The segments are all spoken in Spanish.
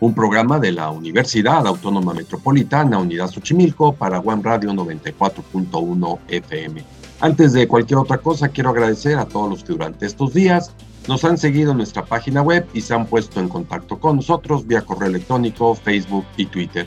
un programa de la Universidad Autónoma Metropolitana, Unidad Xochimilco, para Radio 94.1 FM. Antes de cualquier otra cosa, quiero agradecer a todos los que durante estos días nos han seguido en nuestra página web y se han puesto en contacto con nosotros vía correo electrónico, Facebook y Twitter.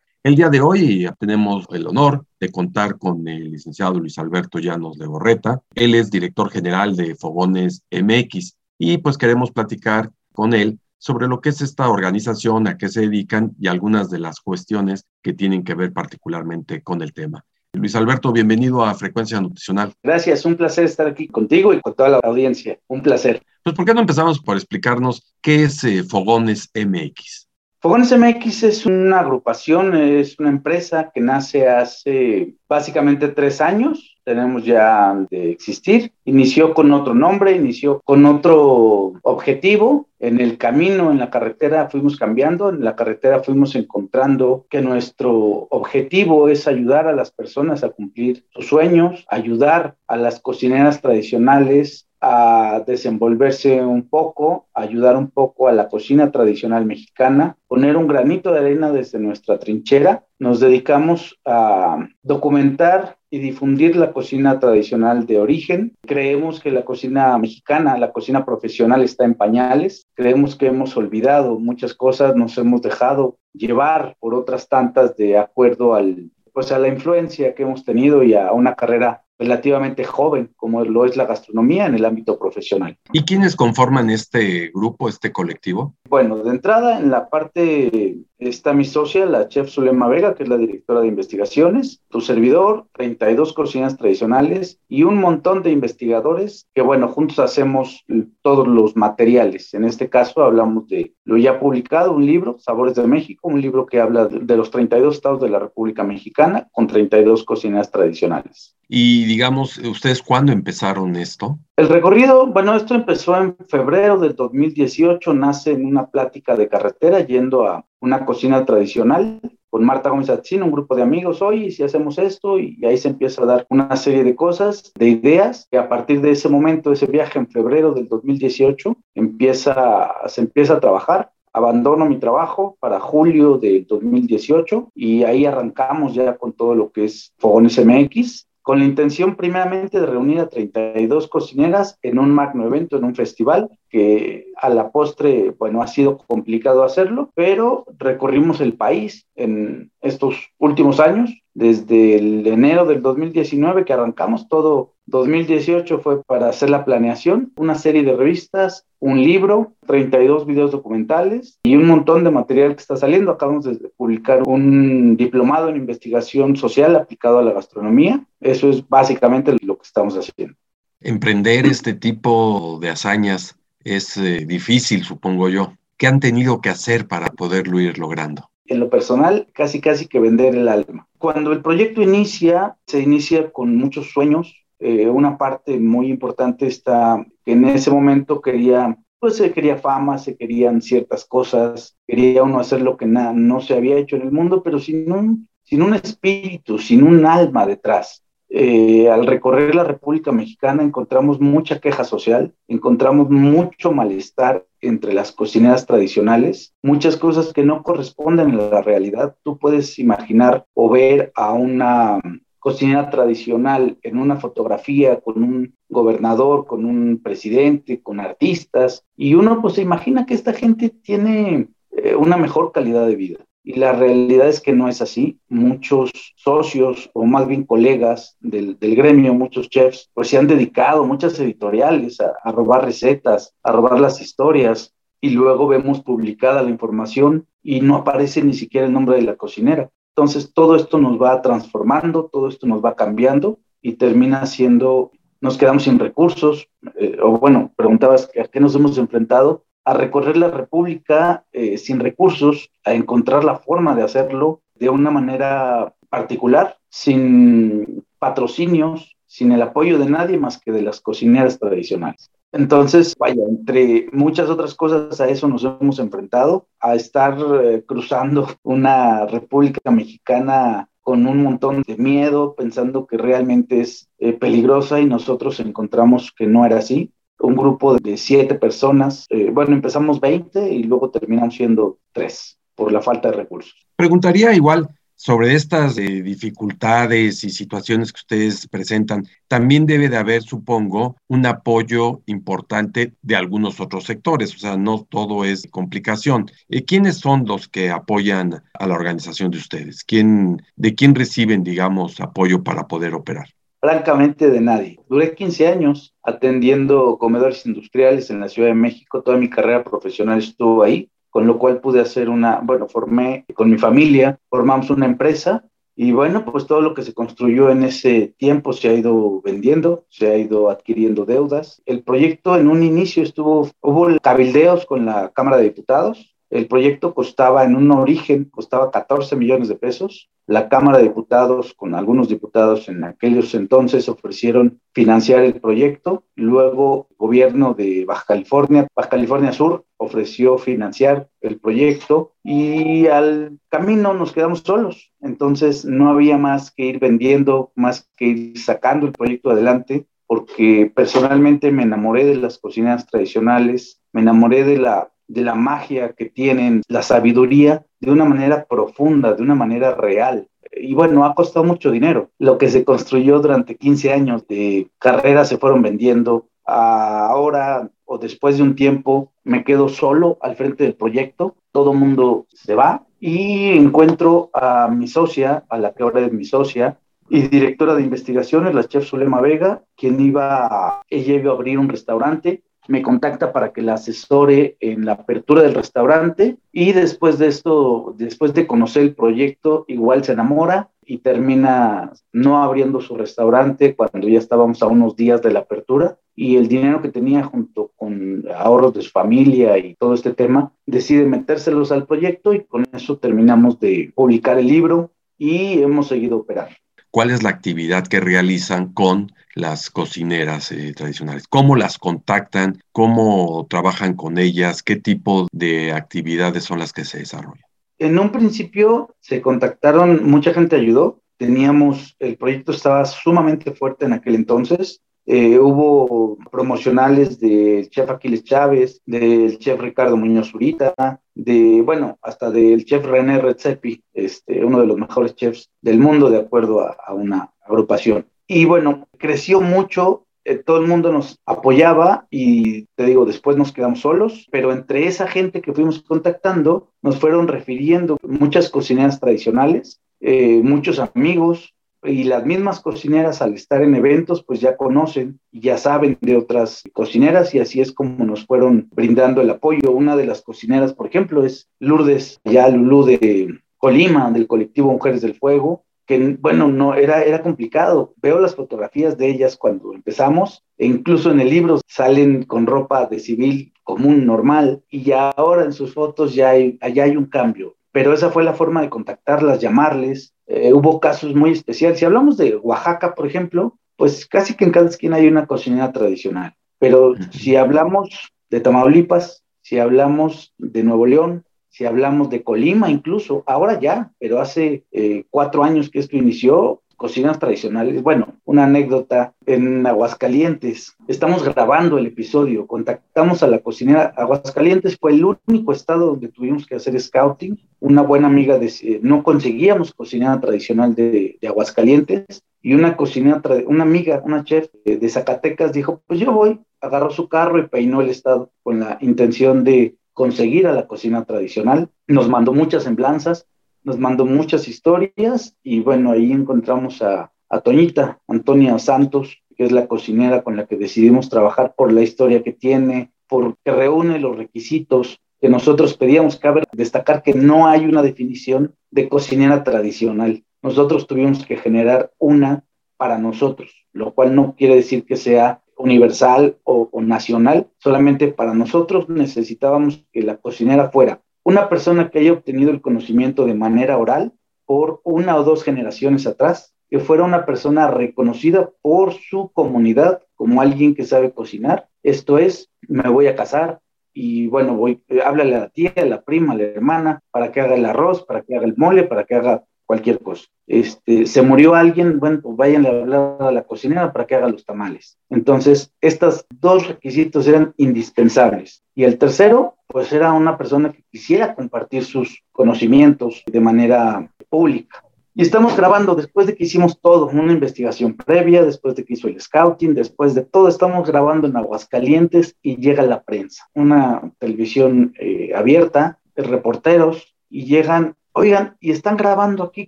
El día de hoy tenemos el honor de contar con el licenciado Luis Alberto Llanos de Borreta. Él es director general de Fogones MX y pues queremos platicar con él sobre lo que es esta organización, a qué se dedican y algunas de las cuestiones que tienen que ver particularmente con el tema. Luis Alberto, bienvenido a Frecuencia Nutricional. Gracias, un placer estar aquí contigo y con toda la audiencia. Un placer. Pues, ¿por qué no empezamos por explicarnos qué es eh, Fogones MX? Fogones MX es una agrupación, es una empresa que nace hace básicamente tres años tenemos ya de existir. Inició con otro nombre, inició con otro objetivo. En el camino, en la carretera, fuimos cambiando, en la carretera fuimos encontrando que nuestro objetivo es ayudar a las personas a cumplir sus sueños, ayudar a las cocineras tradicionales a desenvolverse un poco, ayudar un poco a la cocina tradicional mexicana, poner un granito de arena desde nuestra trinchera. Nos dedicamos a documentar y difundir la cocina tradicional de origen. Creemos que la cocina mexicana, la cocina profesional está en pañales. Creemos que hemos olvidado muchas cosas, nos hemos dejado llevar por otras tantas de acuerdo al pues a la influencia que hemos tenido y a una carrera relativamente joven, como lo es la gastronomía en el ámbito profesional. ¿Y quiénes conforman este grupo, este colectivo? Bueno, de entrada, en la parte está mi socia, la chef Zulema Vega, que es la directora de investigaciones, tu servidor, 32 cocinas tradicionales y un montón de investigadores que, bueno, juntos hacemos todos los materiales. En este caso hablamos de lo ya publicado, un libro, Sabores de México, un libro que habla de los 32 estados de la República Mexicana con 32 cocinas tradicionales. Y digamos, ¿ustedes cuándo empezaron esto? El recorrido, bueno, esto empezó en febrero del 2018, nace en una plática de carretera yendo a una cocina tradicional con Marta Gómez Atzin, un grupo de amigos, hoy si hacemos esto, y ahí se empieza a dar una serie de cosas, de ideas, y a partir de ese momento, ese viaje en febrero del 2018, empieza, se empieza a trabajar. Abandono mi trabajo para julio del 2018 y ahí arrancamos ya con todo lo que es Fogones MX con la intención primeramente de reunir a 32 cocineras en un magno evento, en un festival, que a la postre, bueno, ha sido complicado hacerlo, pero recorrimos el país en estos últimos años, desde el enero del 2019 que arrancamos todo 2018 fue para hacer la planeación, una serie de revistas, un libro, 32 videos documentales y un montón de material que está saliendo. Acabamos de publicar un diplomado en investigación social aplicado a la gastronomía. Eso es básicamente lo que estamos haciendo. Emprender este tipo de hazañas es eh, difícil, supongo yo. ¿Qué han tenido que hacer para poderlo ir logrando? En lo personal, casi casi que vender el alma. Cuando el proyecto inicia, se inicia con muchos sueños, eh, una parte muy importante está que en ese momento quería, pues se quería fama, se querían ciertas cosas, quería uno hacer lo que no se había hecho en el mundo, pero sin un, sin un espíritu, sin un alma detrás. Eh, al recorrer la República Mexicana encontramos mucha queja social, encontramos mucho malestar entre las cocineras tradicionales, muchas cosas que no corresponden a la realidad. Tú puedes imaginar o ver a una cocina tradicional en una fotografía con un gobernador, con un presidente, con artistas, y uno pues se imagina que esta gente tiene eh, una mejor calidad de vida. y la realidad es que no es así. Muchos socios o más bien colegas del, gremio, muchos chefs, pues se han dedicado, muchas editoriales, a, robar recetas, a robar las historias y luego vemos publicada la información y no aparece ni siquiera el nombre de la cocinera. Entonces todo esto nos va transformando, todo esto nos va cambiando y termina siendo, nos quedamos sin recursos, eh, o bueno, preguntabas a qué nos hemos enfrentado, a recorrer la República eh, sin recursos, a encontrar la forma de hacerlo de una manera particular, sin patrocinios, sin el apoyo de nadie más que de las cocineras tradicionales. Entonces, vaya, entre muchas otras cosas a eso nos hemos enfrentado, a estar eh, cruzando una República Mexicana con un montón de miedo, pensando que realmente es eh, peligrosa y nosotros encontramos que no era así un grupo de siete personas. Eh, bueno, empezamos 20 y luego terminamos siendo tres por la falta de recursos. Preguntaría igual sobre estas eh, dificultades y situaciones que ustedes presentan. También debe de haber, supongo, un apoyo importante de algunos otros sectores, o sea, no todo es complicación. Eh, ¿Quiénes son los que apoyan a la organización de ustedes? ¿Quién, ¿De quién reciben, digamos, apoyo para poder operar? francamente de nadie. Duré 15 años atendiendo comedores industriales en la Ciudad de México, toda mi carrera profesional estuvo ahí, con lo cual pude hacer una, bueno, formé con mi familia, formamos una empresa y bueno, pues todo lo que se construyó en ese tiempo se ha ido vendiendo, se ha ido adquiriendo deudas. El proyecto en un inicio estuvo, hubo cabildeos con la Cámara de Diputados, el proyecto costaba, en un origen, costaba 14 millones de pesos. La Cámara de Diputados, con algunos diputados en aquellos entonces, ofrecieron financiar el proyecto. Luego, el gobierno de Baja California, Baja California Sur, ofreció financiar el proyecto y al camino nos quedamos solos. Entonces, no había más que ir vendiendo, más que ir sacando el proyecto adelante porque personalmente me enamoré de las cocinas tradicionales, me enamoré de la de la magia que tienen, la sabiduría, de una manera profunda, de una manera real. Y bueno, ha costado mucho dinero. Lo que se construyó durante 15 años de carreras se fueron vendiendo. Ahora o después de un tiempo me quedo solo al frente del proyecto. Todo mundo se va y encuentro a mi socia, a la que ahora es mi socia, y directora de investigaciones, la chef Zulema Vega, quien iba, ella iba a abrir un restaurante me contacta para que la asesore en la apertura del restaurante y después de esto, después de conocer el proyecto, igual se enamora y termina no abriendo su restaurante cuando ya estábamos a unos días de la apertura. Y el dinero que tenía junto con ahorros de su familia y todo este tema, decide metérselos al proyecto y con eso terminamos de publicar el libro y hemos seguido operando cuál es la actividad que realizan con las cocineras eh, tradicionales, cómo las contactan, cómo trabajan con ellas, qué tipo de actividades son las que se desarrollan. En un principio se contactaron, mucha gente ayudó, teníamos, el proyecto estaba sumamente fuerte en aquel entonces, eh, hubo promocionales del chef Aquiles Chávez, del chef Ricardo Muñoz Zurita, de, bueno, hasta del chef René Redzepi, este, uno de los mejores chefs del mundo, de acuerdo a, una agrupación. Y bueno, creció mucho, eh, todo el mundo nos apoyaba y te digo, después nos quedamos solos, pero entre esa gente que fuimos contactando, nos fueron refiriendo muchas cocineras tradicionales, eh, muchos amigos, y las mismas cocineras al estar en eventos pues ya conocen y ya saben de otras cocineras y así es como nos fueron brindando el apoyo. Una de las cocineras, por ejemplo, es Lourdes, ya Lulú de Colima, del colectivo Mujeres del Fuego, que bueno, no era, era complicado. Veo las fotografías de ellas cuando empezamos e incluso en el libro salen con ropa de civil común, normal, y ya ahora en sus fotos ya hay, allá hay un cambio. Pero esa fue la forma de contactarlas, llamarles, eh, hubo casos muy especiales. Si hablamos de Oaxaca, por ejemplo, pues casi que en cada esquina hay una cocinera tradicional. Pero si hablamos de Tamaulipas, si hablamos de Nuevo León, si hablamos de Colima incluso, ahora ya, pero hace eh, cuatro años que esto inició, cocinas tradicionales. Bueno, una anécdota en Aguascalientes. Estamos grabando el episodio, contactamos a la cocinera. Aguascalientes fue el único estado donde tuvimos que hacer scouting. Una buena amiga de, no conseguíamos cocinera tradicional de, Aguascalientes y una cocinera, una amiga, una chef de, Zacatecas dijo, pues yo voy, agarró su carro y peinó el estado con la intención de conseguir a la cocina tradicional. Nos mandó muchas semblanzas, nos mandó muchas historias y bueno, ahí encontramos a, a Toñita, Antonia Santos, que es la cocinera con la que decidimos trabajar por la historia que tiene, porque reúne los requisitos que nosotros pedíamos. Cabe destacar que no hay una definición de cocinera tradicional. Nosotros tuvimos que generar una para nosotros, lo cual no quiere decir que sea universal o, o, nacional, solamente para nosotros necesitábamos que la cocinera fuera una persona que haya obtenido el conocimiento de manera oral por una o dos generaciones atrás, que fuera una persona reconocida por su comunidad como alguien que sabe cocinar. Esto es, me voy a casar y bueno, voy, háblale a la tía, a la prima, a la hermana, para que haga el arroz, para que haga el mole, para que haga cualquier cosa. Este, se murió alguien, bueno, pues vayan a hablar a la cocinera para que haga los tamales. Entonces, estos dos requisitos eran indispensables. Y el tercero, pues era una persona que quisiera compartir sus conocimientos de manera pública. Y estamos grabando después de que hicimos todo, una investigación previa, después de que hizo el scouting, después de todo, estamos grabando en Aguascalientes y llega la prensa, una televisión eh, abierta, reporteros, y llegan, oigan, y están grabando aquí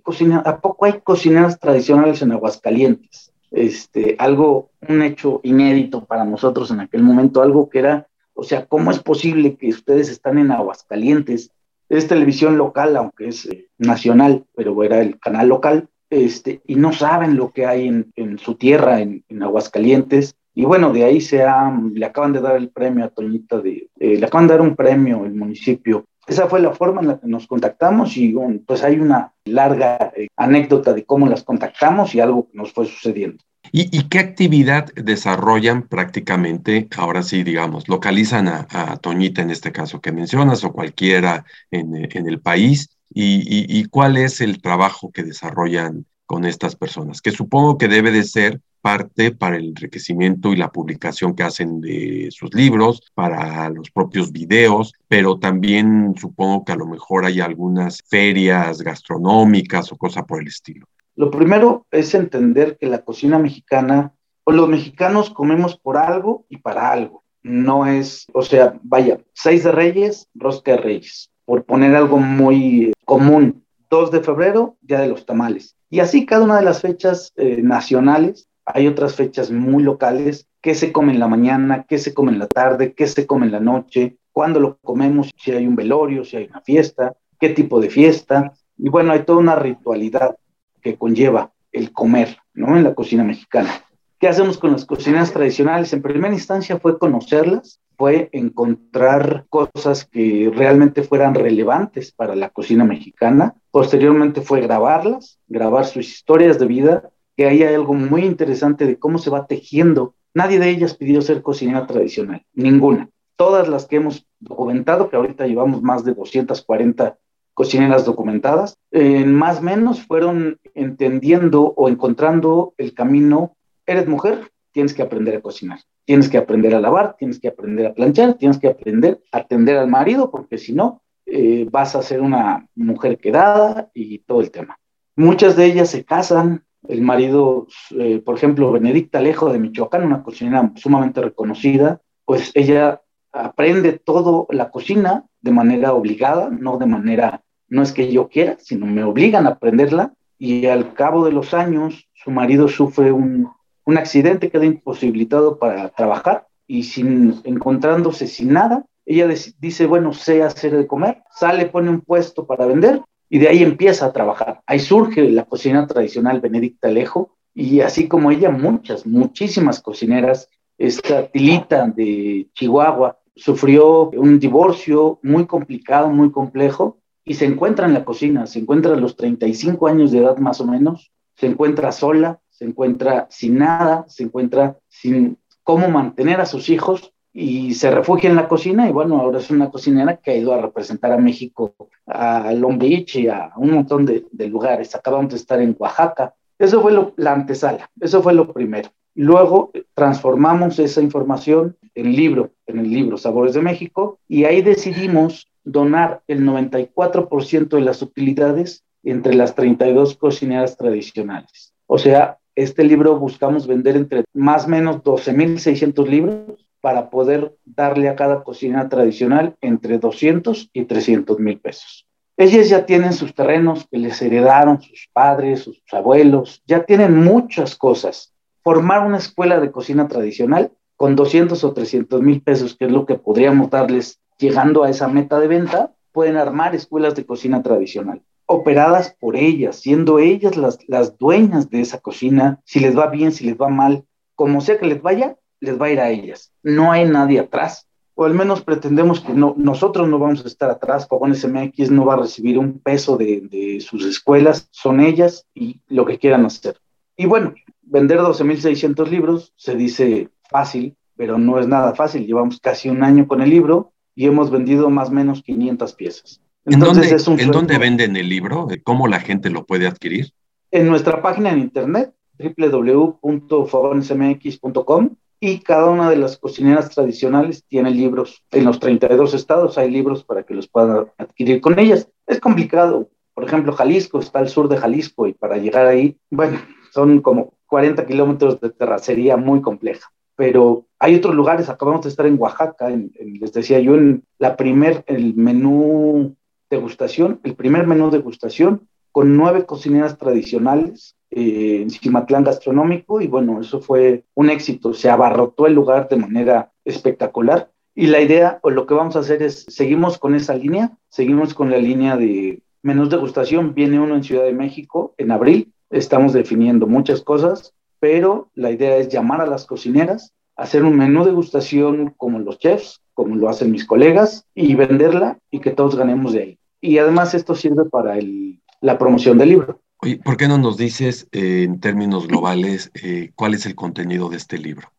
cocina, ¿a poco hay cocineras tradicionales en Aguascalientes? Este, algo, un hecho inédito para nosotros en aquel momento, algo que era, o sea, ¿cómo es posible que ustedes están en Aguascalientes es televisión local, aunque es eh, nacional, pero era el canal local, este, y no saben lo que hay en, su tierra, en, en, Aguascalientes. Y bueno, de ahí se ha, le acaban de dar el premio a Toñita, de, eh, le acaban de dar un premio el municipio. Esa fue la forma en la que nos contactamos y pues hay una larga eh, anécdota de cómo las contactamos y algo que nos fue sucediendo. ¿Y, qué actividad desarrollan prácticamente, ahora sí, digamos, localizan a, Toñita en este caso que mencionas o cualquiera en, el país? Y, cuál es el trabajo que desarrollan con estas personas? Que supongo que debe de ser parte para el enriquecimiento y la publicación que hacen de sus libros, para los propios videos, pero también supongo que a lo mejor hay algunas ferias gastronómicas o cosa por el estilo. Lo primero es entender que la cocina mexicana, o los mexicanos comemos por algo y para algo. No es, o sea, vaya, seis de reyes, rosca de reyes, por poner algo muy común. 2 de febrero, Día de los Tamales. Y así cada una de las fechas eh, nacionales, hay otras fechas muy locales, qué se come en la mañana, qué se come en la tarde, qué se come en la noche, cuándo lo comemos, si hay un velorio, si hay una fiesta, qué tipo de fiesta. Y bueno, hay toda una ritualidad que conlleva el comer, ¿no? En la cocina mexicana. ¿Qué hacemos con las cocinas tradicionales? En primera instancia fue conocerlas, fue encontrar cosas que realmente fueran relevantes para la cocina mexicana. Posteriormente fue grabarlas, grabar sus historias de vida, que ahí hay algo muy interesante de cómo se va tejiendo. Nadie de ellas pidió ser cocinera tradicional, ninguna. Todas las que hemos documentado, que ahorita llevamos más de 240 cocineras documentadas, en más o menos fueron entendiendo o encontrando el camino, eres mujer, tienes que aprender a cocinar, tienes que aprender a lavar, tienes que aprender a planchar, tienes que aprender a atender al marido, porque si no, eh, vas a ser una mujer quedada y todo el tema. Muchas de ellas se casan, el marido, eh, por ejemplo, Benedicta Alejo de Michoacán, una cocinera sumamente reconocida, pues ella aprende todo la cocina de manera obligada, no de manera, no es que yo quiera, sino me obligan a aprenderla y al cabo de los años su marido sufre un, un accidente, queda imposibilitado para trabajar y sin encontrándose sin nada, ella dice, bueno, sé hacer de comer, sale, pone un puesto para vender y de ahí empieza a trabajar. Ahí surge la cocina tradicional Benedicta Alejo y así como ella, muchas, muchísimas cocineras, esta Tilita de Chihuahua, sufrió un divorcio muy complicado, muy complejo, y se encuentra en la cocina, se encuentra a los 35 años de edad más o menos, se encuentra sola, se encuentra sin nada, se encuentra sin cómo mantener a sus hijos y se refugia en la cocina y bueno, ahora es una cocinera que ha ido a representar a México, a Long Beach y a un montón de, de lugares. Acabamos de estar en Oaxaca. Eso fue lo, la antesala, eso fue lo primero. Luego transformamos esa información en libro, en el libro Sabores de México, y ahí decidimos donar el 94% de las utilidades entre las 32 cocineras tradicionales. O sea, este libro buscamos vender entre más o menos 12.600 libros para poder darle a cada cocina tradicional entre 200 y 300 mil pesos. Ellas ya tienen sus terrenos que les heredaron sus padres, sus abuelos, ya tienen muchas cosas. Formar una escuela de cocina tradicional con 200 o 300 mil pesos, que es lo que podríamos darles llegando a esa meta de venta, pueden armar escuelas de cocina tradicional, operadas por ellas, siendo ellas las, las dueñas de esa cocina, si les va bien, si les va mal, como sea que les vaya, les va a ir a ellas. No hay nadie atrás o al menos pretendemos que no, nosotros no vamos a estar atrás, Fogones MX no va a recibir un peso de, de sus escuelas, son ellas y lo que quieran hacer. Y bueno, vender 12.600 libros se dice fácil, pero no es nada fácil. Llevamos casi un año con el libro y hemos vendido más o menos 500 piezas. Entonces, ¿En, dónde, ¿en dónde venden el libro? ¿Cómo la gente lo puede adquirir? En nuestra página en internet, www.fogonesmx.com y cada una de las cocineras tradicionales tiene libros. En los 32 estados hay libros para que los puedan adquirir con ellas. Es complicado. Por ejemplo, Jalisco está al sur de Jalisco y para llegar ahí, bueno, son como 40 kilómetros de terracería muy compleja. Pero hay otros lugares, acabamos de estar en Oaxaca, les decía yo, en la primer, el menú degustación, el primer menú degustación con nueve cocineras tradicionales eh, en Cimatlán Gastronómico y bueno, eso fue un éxito, se abarrotó el lugar de manera espectacular y la idea o lo que vamos a hacer es, seguimos con esa línea, seguimos con la línea de menús degustación, viene uno en Ciudad de México en abril, estamos definiendo muchas cosas, pero la idea es llamar a las cocineras, hacer un menú degustación como los chefs, como lo hacen mis colegas, y venderla y que todos ganemos de ahí. Y además esto sirve para el la promoción del libro. Oye, ¿por qué no nos dices eh, en términos globales eh, cuál es el contenido de este libro?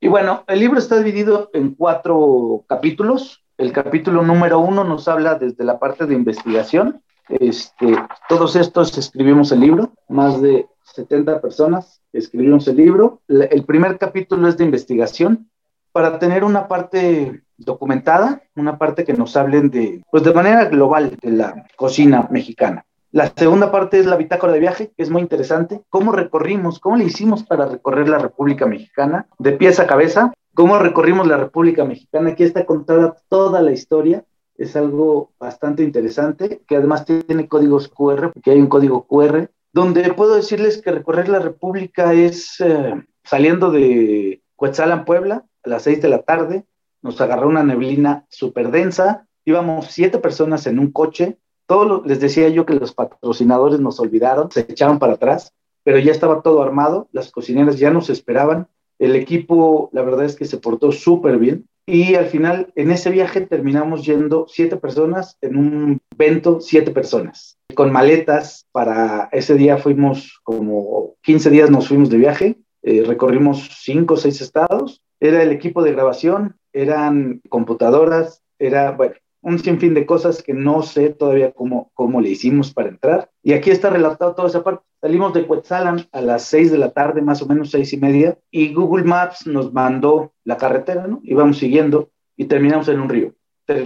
Y bueno, el libro está dividido en cuatro capítulos. El capítulo número uno nos habla desde la parte de investigación. Este, todos estos escribimos el libro, más de 70 personas escribimos el libro. El primer capítulo es de investigación para tener una parte documentada, una parte que nos hablen de, pues de manera global de la cocina mexicana. La segunda parte es la bitácora de viaje, que es muy interesante. ¿Cómo recorrimos? ¿Cómo le hicimos para recorrer la República Mexicana de pies a cabeza? ¿Cómo recorrimos la República Mexicana? Aquí está contada toda la historia. Es algo bastante interesante, que además tiene códigos QR, porque hay un código QR, donde puedo decirles que recorrer la República es eh, saliendo de Cuetzalan, Puebla, a las seis de la tarde. Nos agarró una neblina súper densa. Íbamos siete personas en un coche todo les decía yo que los patrocinadores nos olvidaron, se echaron para atrás, pero ya estaba todo armado, las cocineras ya nos esperaban, el equipo, la verdad es que se portó súper bien. Y al final, en ese viaje terminamos yendo siete personas en un vento, siete personas, con maletas. Para ese día fuimos como 15 días nos fuimos de viaje, eh, recorrimos cinco o seis estados. Era el equipo de grabación, eran computadoras, era, bueno, un sinfín de cosas que no sé todavía cómo, cómo le hicimos para entrar. Y aquí está relatado toda esa parte. Salimos de Cuetzalan a las seis de la tarde, más o menos seis y media, y Google Maps nos mandó la carretera, ¿no? Íbamos siguiendo y terminamos en un río.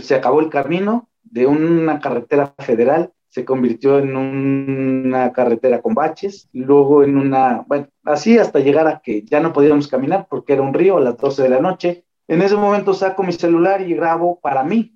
Se acabó el camino de una carretera federal, se convirtió en una carretera con baches, luego en una, bueno, así hasta llegar a que ya no podíamos caminar porque era un río a las 12 de la noche. En ese momento saco mi celular y grabo para mí,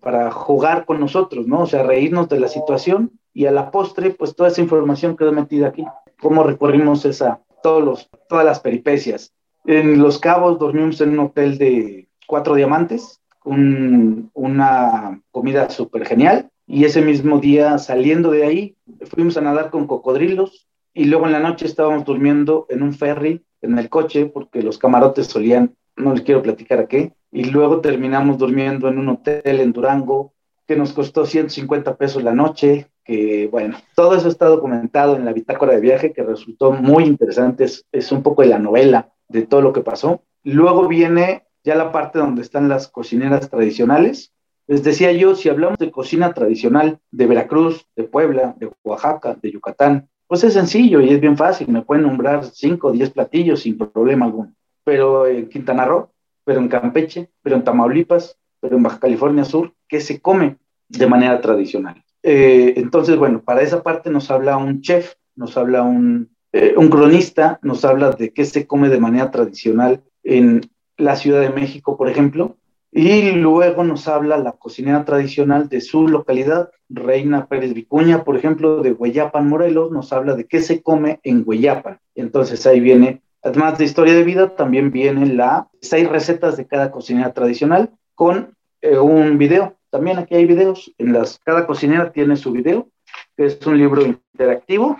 para, jugar con nosotros, ¿no? O sea, reírnos de la situación y a la postre, pues toda esa información quedó metida aquí. Cómo recorrimos esa, todos los, todas las peripecias. En Los Cabos dormimos en un hotel de cuatro diamantes, una comida súper genial. Y ese mismo día, saliendo de ahí, fuimos a nadar con cocodrilos y luego en la noche estábamos durmiendo en un ferry, en el coche, porque los camarotes solían, no les quiero platicar a qué, y luego terminamos durmiendo en un hotel en Durango que nos costó 150 pesos la noche, que bueno, todo eso está documentado en la bitácora de viaje que resultó muy interesante, es, un poco de la novela de todo lo que pasó. Luego viene ya la parte donde están las cocineras tradicionales. Les decía yo, si hablamos de cocina tradicional de Veracruz, de Puebla, de Oaxaca, de Yucatán, pues es sencillo y es bien fácil, me pueden nombrar 5 o 10 platillos sin problema alguno. Pero en Quintana Roo pero en Campeche, pero en Tamaulipas, pero en Baja California Sur, que se come de manera tradicional. Eh, entonces, bueno, para esa parte nos habla un chef, nos habla un, eh, un cronista, nos habla de qué se come de manera tradicional en la Ciudad de México, por ejemplo, y luego nos habla la cocinera tradicional de su localidad, Reina Pérez Vicuña, por ejemplo, de Hueyapan, Morelos, nos habla de qué se come en Hueyapan. Entonces ahí viene, además de historia de vida, también viene la seis recetas de cada cocinera tradicional con eh, un video. También aquí hay videos, en las, cada cocinera tiene su video es un libro interactivo.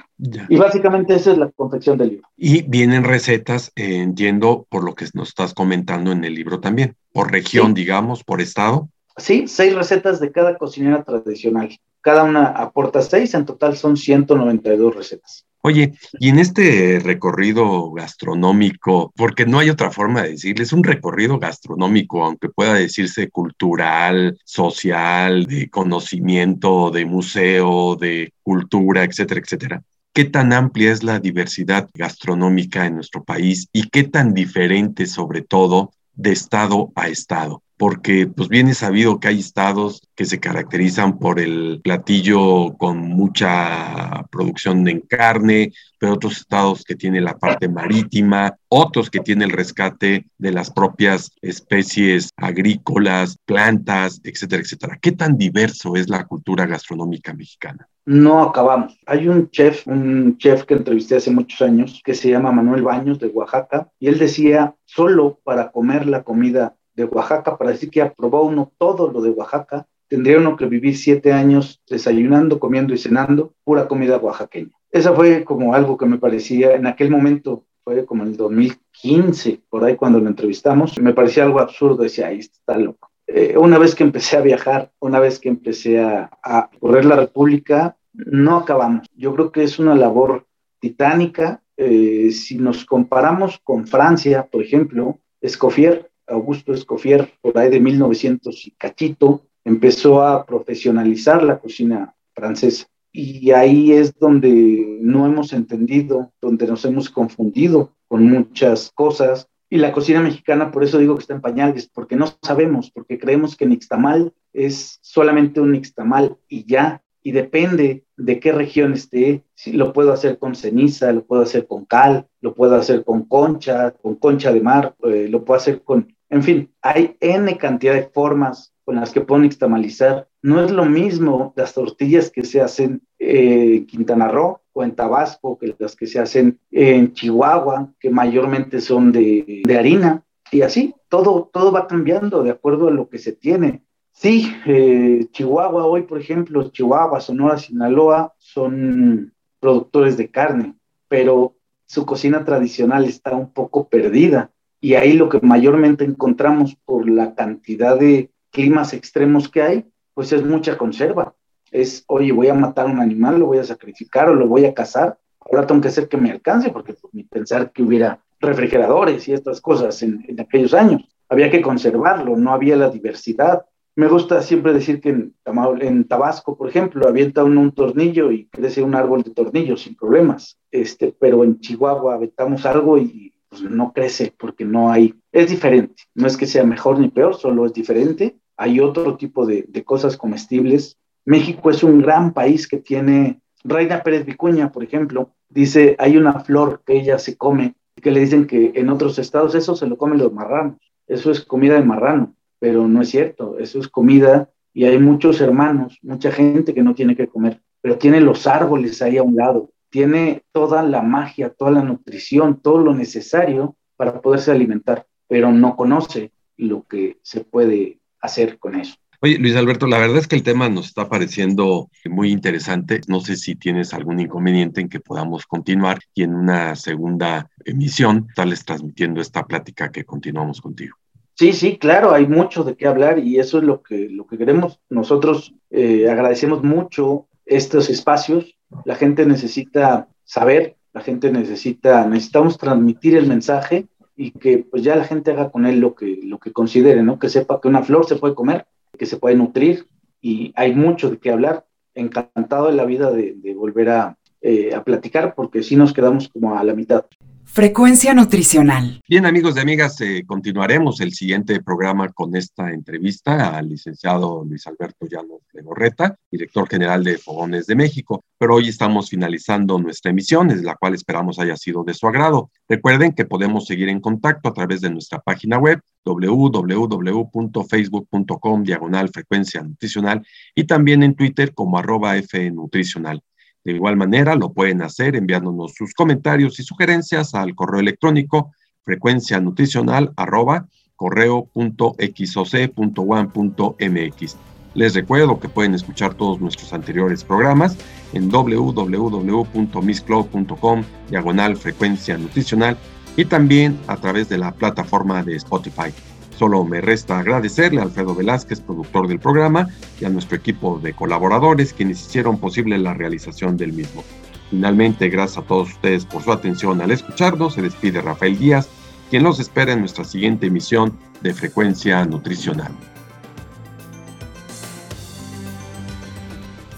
Y básicamente esa es la confección del libro. Y vienen recetas, eh, entiendo, por lo que nos estás comentando en el libro también, por región, digamos, por estado. Sí, seis recetas de cada cocinera tradicional. Cada una aporta seis, en total son 192 recetas. Oye, y en este recorrido gastronómico, porque no hay otra forma de decirle, es un recorrido gastronómico, aunque pueda decirse cultural, social, de conocimiento, de museo, de cultura, etcétera, etcétera. ¿Qué tan amplia es la diversidad gastronómica en nuestro país y qué tan diferente, sobre todo, de estado a estado? porque pues bien es sabido que hay estados que se caracterizan por el platillo con mucha producción en carne, pero otros estados que tienen la parte marítima, otros que tienen el rescate de las propias especies agrícolas, plantas, etcétera, etcétera. ¿Qué tan diverso es la cultura gastronómica mexicana? No acabamos. Hay un chef, un chef que entrevisté hace muchos años, que se llama Manuel Baños de Oaxaca, y él decía, solo para comer la comida de Oaxaca, para decir que aprobó uno todo lo de Oaxaca, tendría uno que vivir siete años desayunando, comiendo y cenando pura comida oaxaqueña. Esa fue como algo que me parecía en aquel momento, fue como en el 2015, por ahí cuando lo entrevistamos, me parecía algo absurdo, decía, ahí está loco. Eh, una vez que empecé a viajar, una vez que empecé a, a correr la República, no acabamos. Yo creo que es una labor titánica. Eh, si nos comparamos con Francia, por ejemplo, Escoffier Augusto Escoffier, por ahí de 1900 y cachito, empezó a profesionalizar la cocina francesa. Y ahí es donde no hemos entendido, donde nos hemos confundido con muchas cosas. Y la cocina mexicana, por eso digo que está en pañales, porque no sabemos, porque creemos que nixtamal es solamente un nixtamal y ya, y depende de qué región esté, si lo puedo hacer con ceniza, lo puedo hacer con cal, lo puedo hacer con concha, con concha de mar, eh, lo puedo hacer con en fin, hay N cantidad de formas con las que pueden extamalizar. No es lo mismo las tortillas que se hacen en Quintana Roo o en Tabasco que las que se hacen en Chihuahua, que mayormente son de, harina. Y así, todo, todo va cambiando de acuerdo a lo que se tiene. Sí, eh, Chihuahua hoy, por ejemplo, Chihuahua, Sonora, Sinaloa son productores de carne, pero su cocina tradicional está un poco perdida y ahí lo que mayormente encontramos por la cantidad de climas extremos que hay, pues es mucha conserva. Es, oye, voy a matar un animal, lo voy a sacrificar o lo voy a cazar. Ahora tengo que hacer que me alcance, porque pues, ni pensar que hubiera refrigeradores y estas cosas en, aquellos años. Había que conservarlo, no había la diversidad. Me gusta siempre decir que en, en Tabasco, por ejemplo, avienta uno un tornillo y crece un árbol de tornillos sin problemas. Este, pero en Chihuahua aventamos algo y pues no crece porque no hay, es diferente, no es que sea mejor ni peor, solo es diferente, hay otro tipo de, cosas comestibles. México es un gran país que tiene, Reina Pérez Vicuña, por ejemplo, dice, hay una flor que ella se come, que le dicen que en otros estados eso se lo comen los marranos, eso es comida de marrano, pero no es cierto, eso es comida y hay muchos hermanos, mucha gente que no tiene que comer, pero tiene los árboles ahí a un lado, tiene toda la magia, toda la nutrición, todo lo necesario para poderse alimentar, pero no conoce lo que se puede hacer con eso. Oye, Luis Alberto, la verdad es que el tema nos está pareciendo muy interesante. No sé si tienes algún inconveniente en que podamos continuar y en una segunda emisión estarles transmitiendo esta plática que continuamos contigo. Sí, sí, claro, hay mucho de qué hablar y eso es lo que, lo que queremos. Nosotros eh, agradecemos mucho estos espacios la gente necesita saber, la gente necesita, necesitamos transmitir el mensaje y que pues ya la gente haga con él lo que, lo que considere, ¿no? Que sepa que una flor se puede comer, que se puede nutrir y hay mucho de qué hablar. Encantado de la vida de, volver a, eh, a platicar porque si nos quedamos como a la mitad. Frecuencia nutricional. Bien, amigos y amigas, eh, continuaremos el siguiente programa con esta entrevista al licenciado Luis Alberto Llanos de Gorreta, director general de Fogones de México. Pero hoy estamos finalizando nuestra emisión, es la cual esperamos haya sido de su agrado. Recuerden que podemos seguir en contacto a través de nuestra página web www.facebook.com diagonal frecuencia nutricional y también en Twitter como arroba fnutricional. De igual manera, lo pueden hacer enviándonos sus comentarios y sugerencias al correo electrónico frecuencia nutricional arroba correo.xoc.one.mx. Les recuerdo que pueden escuchar todos nuestros anteriores programas en www.misscloud.com diagonal frecuencia nutricional y también a través de la plataforma de Spotify. Solo me resta agradecerle a Alfredo Velázquez, productor del programa, y a nuestro equipo de colaboradores quienes hicieron posible la realización del mismo. Finalmente, gracias a todos ustedes por su atención al escucharnos, se despide Rafael Díaz, quien los espera en nuestra siguiente emisión de Frecuencia Nutricional.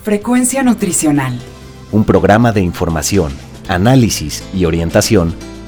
Frecuencia Nutricional. Un programa de información, análisis y orientación